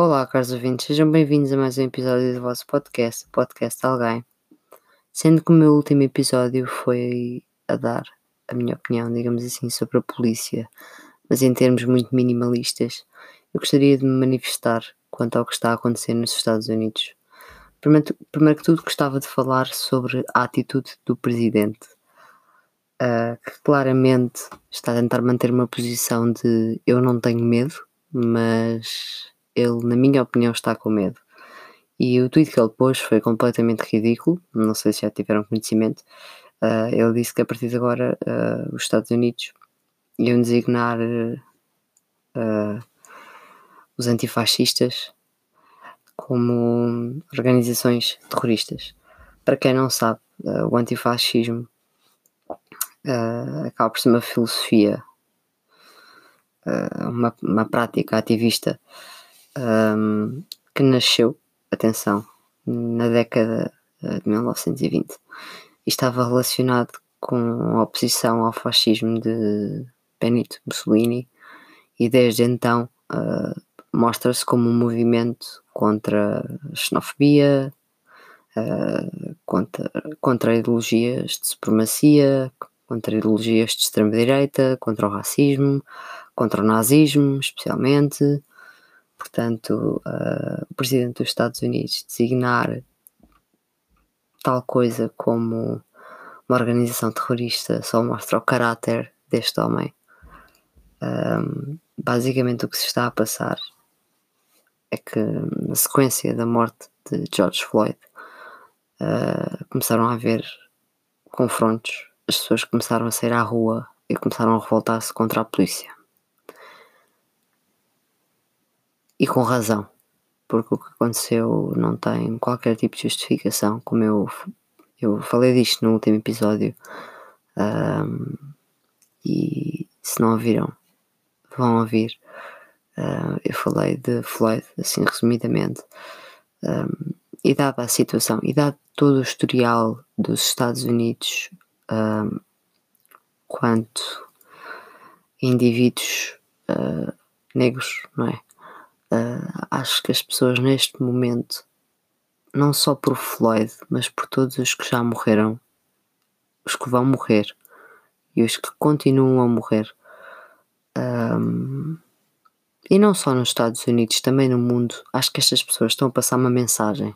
Olá, caros ouvintes, sejam bem-vindos a mais um episódio do vosso podcast, o Podcast Alguém. Sendo que o meu último episódio foi a dar a minha opinião, digamos assim, sobre a polícia, mas em termos muito minimalistas, eu gostaria de me manifestar quanto ao que está a acontecer nos Estados Unidos. Primeiro, primeiro que tudo, gostava de falar sobre a atitude do presidente, uh, que claramente está a tentar manter uma posição de eu não tenho medo, mas ele, na minha opinião, está com medo. E o tweet que ele pôs foi completamente ridículo, não sei se já tiveram conhecimento. Uh, ele disse que a partir de agora uh, os Estados Unidos iam designar uh, os antifascistas como organizações terroristas. Para quem não sabe, o antifascismo acaba por ser uma filosofia, uma, uma prática ativista um, que nasceu, atenção, na década eh, de 1920 e estava relacionado com a oposição ao fascismo de Benito Mussolini e desde então uh, mostra-se como um movimento contra a xenofobia, uh, contra, contra ideologias de supremacia, contra ideologias de extrema-direita, contra o racismo, contra o nazismo, especialmente, portanto, uh, o presidente dos Estados Unidos designar tal coisa como uma organização terrorista só mostra o caráter deste homem. Um, basicamente, o que se está a passar é que, na sequência da morte de George Floyd, uh, começaram a haver confrontos, as pessoas começaram a sair à rua e começaram a revoltar-se contra a polícia. E com razão, porque o que aconteceu não tem qualquer tipo de justificação, como eu, eu falei disto no último episódio. Um, e se não ouviram, vão ouvir. Uh, eu falei de Floyd, assim resumidamente. Um, e dada a situação, e dado todo o historial dos Estados Unidos um, quanto indivíduos uh, negros, não é? Uh, acho que as pessoas neste momento, não só por Floyd, mas por todos os que já morreram, os que vão morrer e os que continuam a morrer, um, e não só nos Estados Unidos, também no mundo, acho que estas pessoas estão a passar uma mensagem,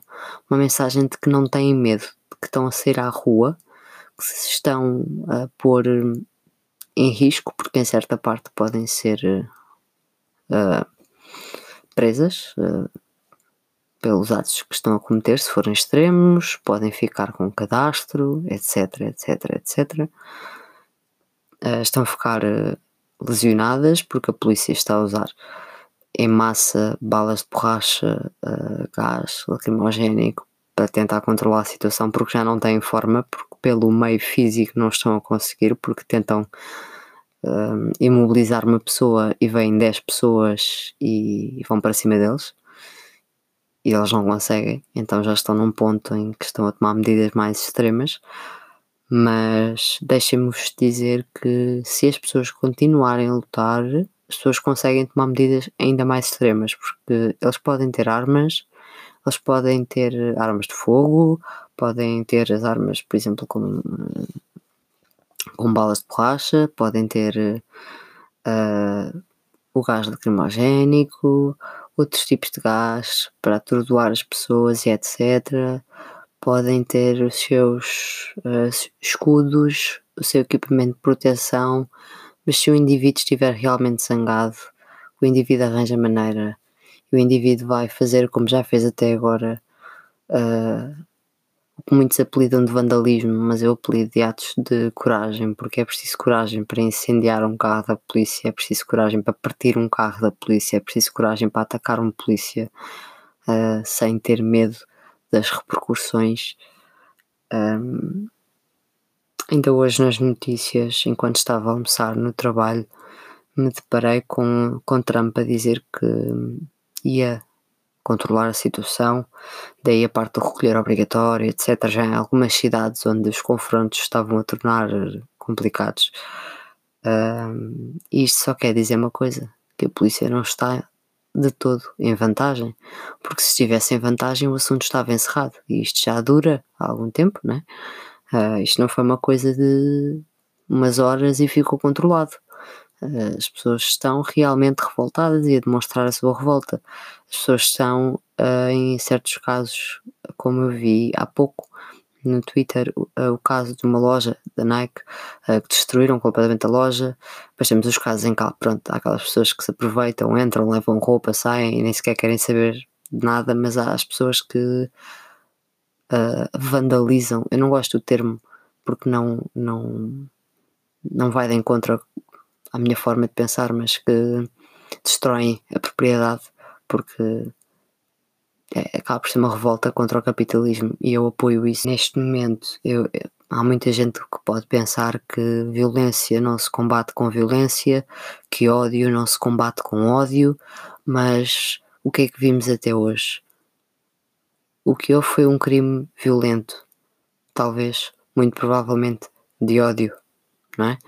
uma mensagem de que não têm medo, de que estão a sair à rua, que se estão a pôr em risco, porque em certa parte podem ser uh, presas uh, pelos atos que estão a cometer, se forem extremos, podem ficar com cadastro, etc, etc, etc. Uh, estão a ficar uh, lesionadas porque a polícia está a usar em massa balas de borracha, gás lacrimogénico para tentar controlar a situação porque já não têm forma, porque pelo meio físico não estão a conseguir, porque tentam um, imobilizar uma pessoa e vêm 10 pessoas e vão para cima deles e eles não conseguem, então já estão num ponto em que estão a tomar medidas mais extremas. Mas deixem-vos dizer que se as pessoas continuarem a lutar, as pessoas conseguem tomar medidas ainda mais extremas, porque eles podem ter armas, eles podem ter armas de fogo, podem ter as armas, por exemplo, como com balas de borracha, podem ter uh, o gás lacrimogénico, outros tipos de gás para atordoar as pessoas e etc. Podem ter os seus uh, escudos, o seu equipamento de proteção, mas se o indivíduo estiver realmente zangado, o indivíduo arranja maneira o indivíduo vai fazer como já fez até agora. Uh, muitos apelidam de vandalismo, mas eu apelido de atos de coragem, porque é preciso coragem para incendiar um carro da polícia, é preciso coragem para partir um carro da polícia, é preciso coragem para atacar um polícia uh, sem ter medo das repercussões. Um, ainda hoje nas notícias, enquanto estava a almoçar no trabalho, me deparei com, com Trump a dizer que ia controlar a situação, daí a parte do recolher obrigatório, etc. Já em algumas cidades onde os confrontos estavam a tornar complicados. Uh, isto só quer dizer uma coisa: que a polícia não está de todo em vantagem, porque se estivesse em vantagem o assunto estava encerrado e isto já dura há algum tempo, né? Uh, isto não foi uma coisa de umas horas e ficou controlado. Uh, as pessoas estão realmente revoltadas e a demonstrar a sua revolta. As pessoas estão, uh, em certos casos, como eu vi há pouco, no Twitter o, o caso de uma loja da Nike que destruíram completamente a loja. Depois temos os casos em que pronto, há aquelas pessoas que se aproveitam, entram, levam roupa, saem e nem sequer querem saber de nada, mas há as pessoas que uh, vandalizam. Eu não gosto do termo porque não, não, não vai de encontro à minha forma de pensar, mas que destroem a propriedade porque é, acaba por ser uma revolta contra o capitalismo e eu apoio isso. Neste momento, eu, há muita gente que pode pensar que violência não se combate com violência, que ódio não se combate com ódio, mas o que é que vimos até hoje? O que houve foi um crime violento, talvez, muito provavelmente, de ódio, não é?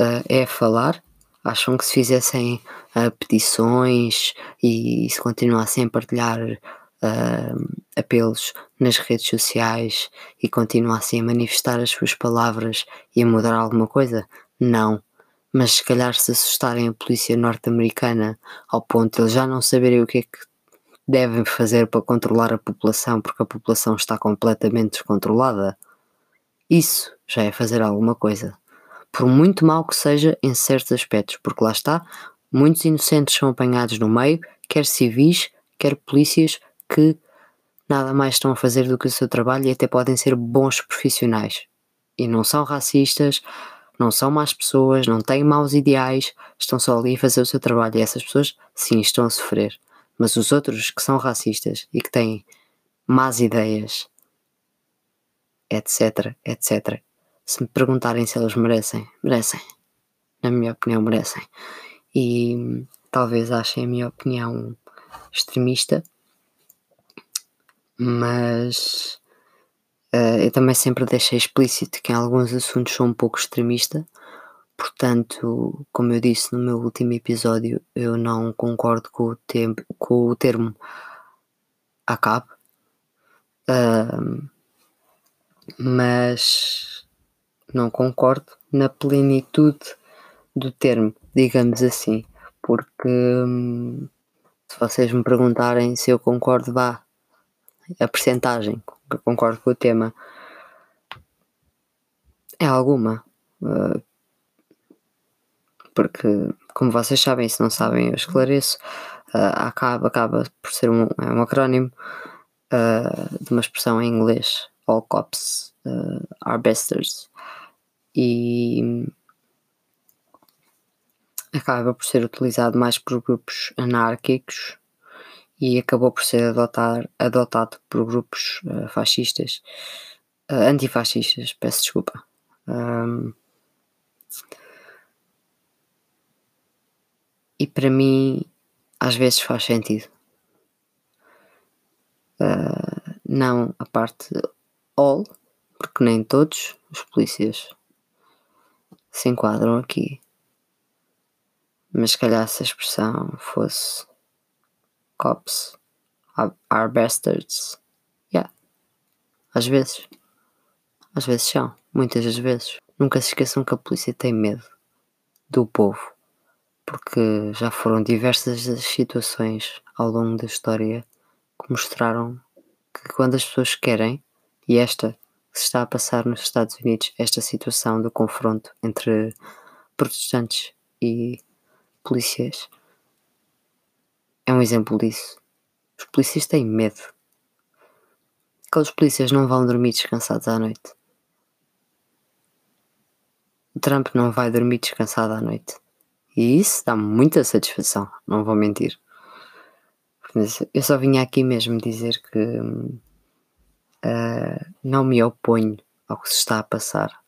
Uh, é falar, acham que se fizessem uh, petições e se continuassem a partilhar uh, apelos nas redes sociais e continuassem a manifestar as suas palavras e a mudar alguma coisa? Não. Mas se calhar se assustarem a polícia norte-americana ao ponto de eles já não saberem o que é que devem fazer para controlar a população porque a população está completamente descontrolada, isso já é fazer alguma coisa por muito mal que seja em certos aspectos, porque lá está, muitos inocentes são apanhados no meio, quer civis, quer polícias, que nada mais estão a fazer do que o seu trabalho e até podem ser bons profissionais. E não são racistas, não são más pessoas, não têm maus ideais, estão só ali a fazer o seu trabalho. E essas pessoas, sim, estão a sofrer. Mas os outros que são racistas e que têm más ideias, etc, etc, se me perguntarem se eles merecem, merecem. Na minha opinião, merecem. E talvez achem a minha opinião extremista, mas uh, eu também sempre deixei explícito que em alguns assuntos sou um pouco extremista. Portanto, como eu disse no meu último episódio, eu não concordo com o, tempo, com o termo acabe. Uh, mas não concordo na plenitude do termo, digamos assim, porque hum, se vocês me perguntarem se eu concordo, vá, a percentagem que eu concordo com o tema é alguma. Uh, porque, como vocês sabem, se não sabem, eu esclareço. Uh, acaba, acaba por ser um, é um acrónimo uh, de uma expressão em inglês: All cops are bastards e acaba por ser utilizado mais por grupos anárquicos e acabou por ser adotar, adotado por grupos uh, fascistas, uh, antifascistas, peço desculpa. Um, e para mim, às vezes faz sentido. Uh, não a parte all, porque nem todos os polícias se enquadram aqui. Mas se calhar se a expressão fosse cops are bastards. Yeah. Às vezes. Às vezes são. Muitas das vezes. Nunca se esqueçam que a polícia tem medo do povo. Porque já foram diversas as situações ao longo da história que mostraram que quando as pessoas querem, e esta se está a passar nos Estados Unidos esta situação do confronto entre protestantes e polícias é um exemplo disso. Os polícias têm medo. Aqueles polícias não vão dormir descansados à noite. O Trump não vai dormir descansado à noite. E isso dá muita satisfação, não vou mentir. Eu só vim aqui mesmo dizer que hum, uh, não me oponho ao que se está a passar.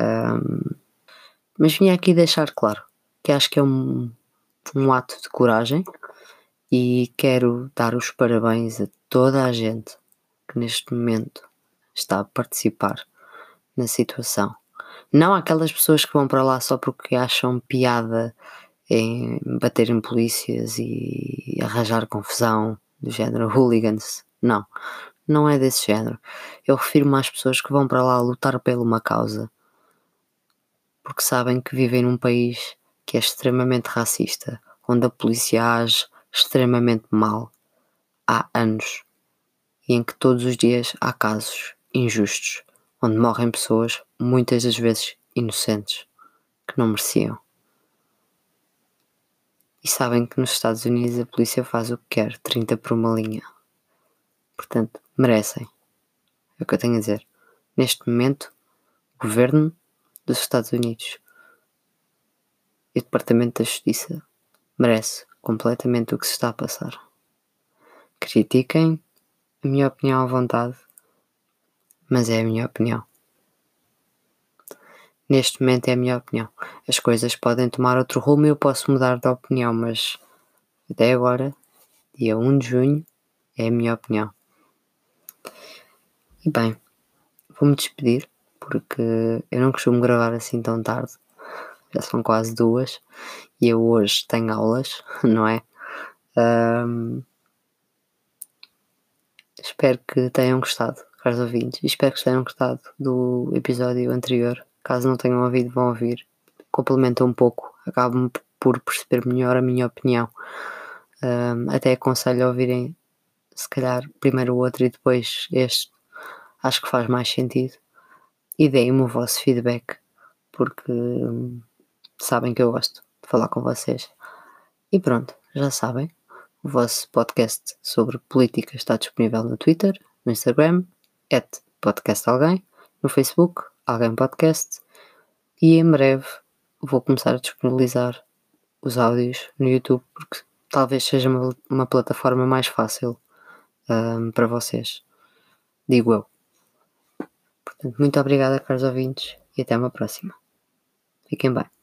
Um, mas vim aqui deixar claro que acho que é um, um ato de coragem e quero dar os parabéns a toda a gente que neste momento está a participar na situação. Não aquelas pessoas que vão para lá só porque acham piada em bater em polícias e arranjar confusão do género hooligans. Não, não é desse género. Eu refiro-me às pessoas que vão para lá lutar pela uma causa porque sabem que vivem num país que é extremamente racista, onde a polícia age extremamente mal há anos e em que todos os dias há casos injustos, onde morrem pessoas, muitas das vezes inocentes, que não mereciam. E sabem que nos Estados Unidos a polícia faz o que quer, 30 por uma linha. Portanto, merecem. É o que eu tenho a dizer. Neste momento, o governo dos Estados Unidos e o Departamento da Justiça merece completamente o que se está a passar. Critiquem a minha opinião à vontade, mas é a minha opinião. Neste momento é a minha opinião. As coisas podem tomar outro rumo e eu posso mudar de opinião, mas até agora, dia 1 de junho, é a minha opinião. E bem, vou-me despedir porque eu não costumo gravar assim tão tarde. Já são quase duas e eu hoje tenho aulas, não é? Um, espero que tenham gostado, caros ouvintes. Espero que tenham gostado do episódio anterior. Caso não tenham ouvido, vão ouvir. Complementa um pouco, acabam por perceber melhor a minha opinião. Um, até aconselho a ouvirem, se calhar, primeiro o outro e depois este. Acho que faz mais sentido. E deem-me o vosso feedback, porque hum, sabem que eu gosto de falar com vocês. E pronto, já sabem. O vosso podcast sobre política está disponível no Twitter, no Instagram, at podcastalguém, no Facebook, alguém podcast, e em breve vou começar a disponibilizar os áudios no YouTube porque talvez seja uma, uma plataforma mais fácil um, para vocês, digo eu. Portanto, muito obrigada, caros ouvintes, e até uma próxima. Fiquem bem.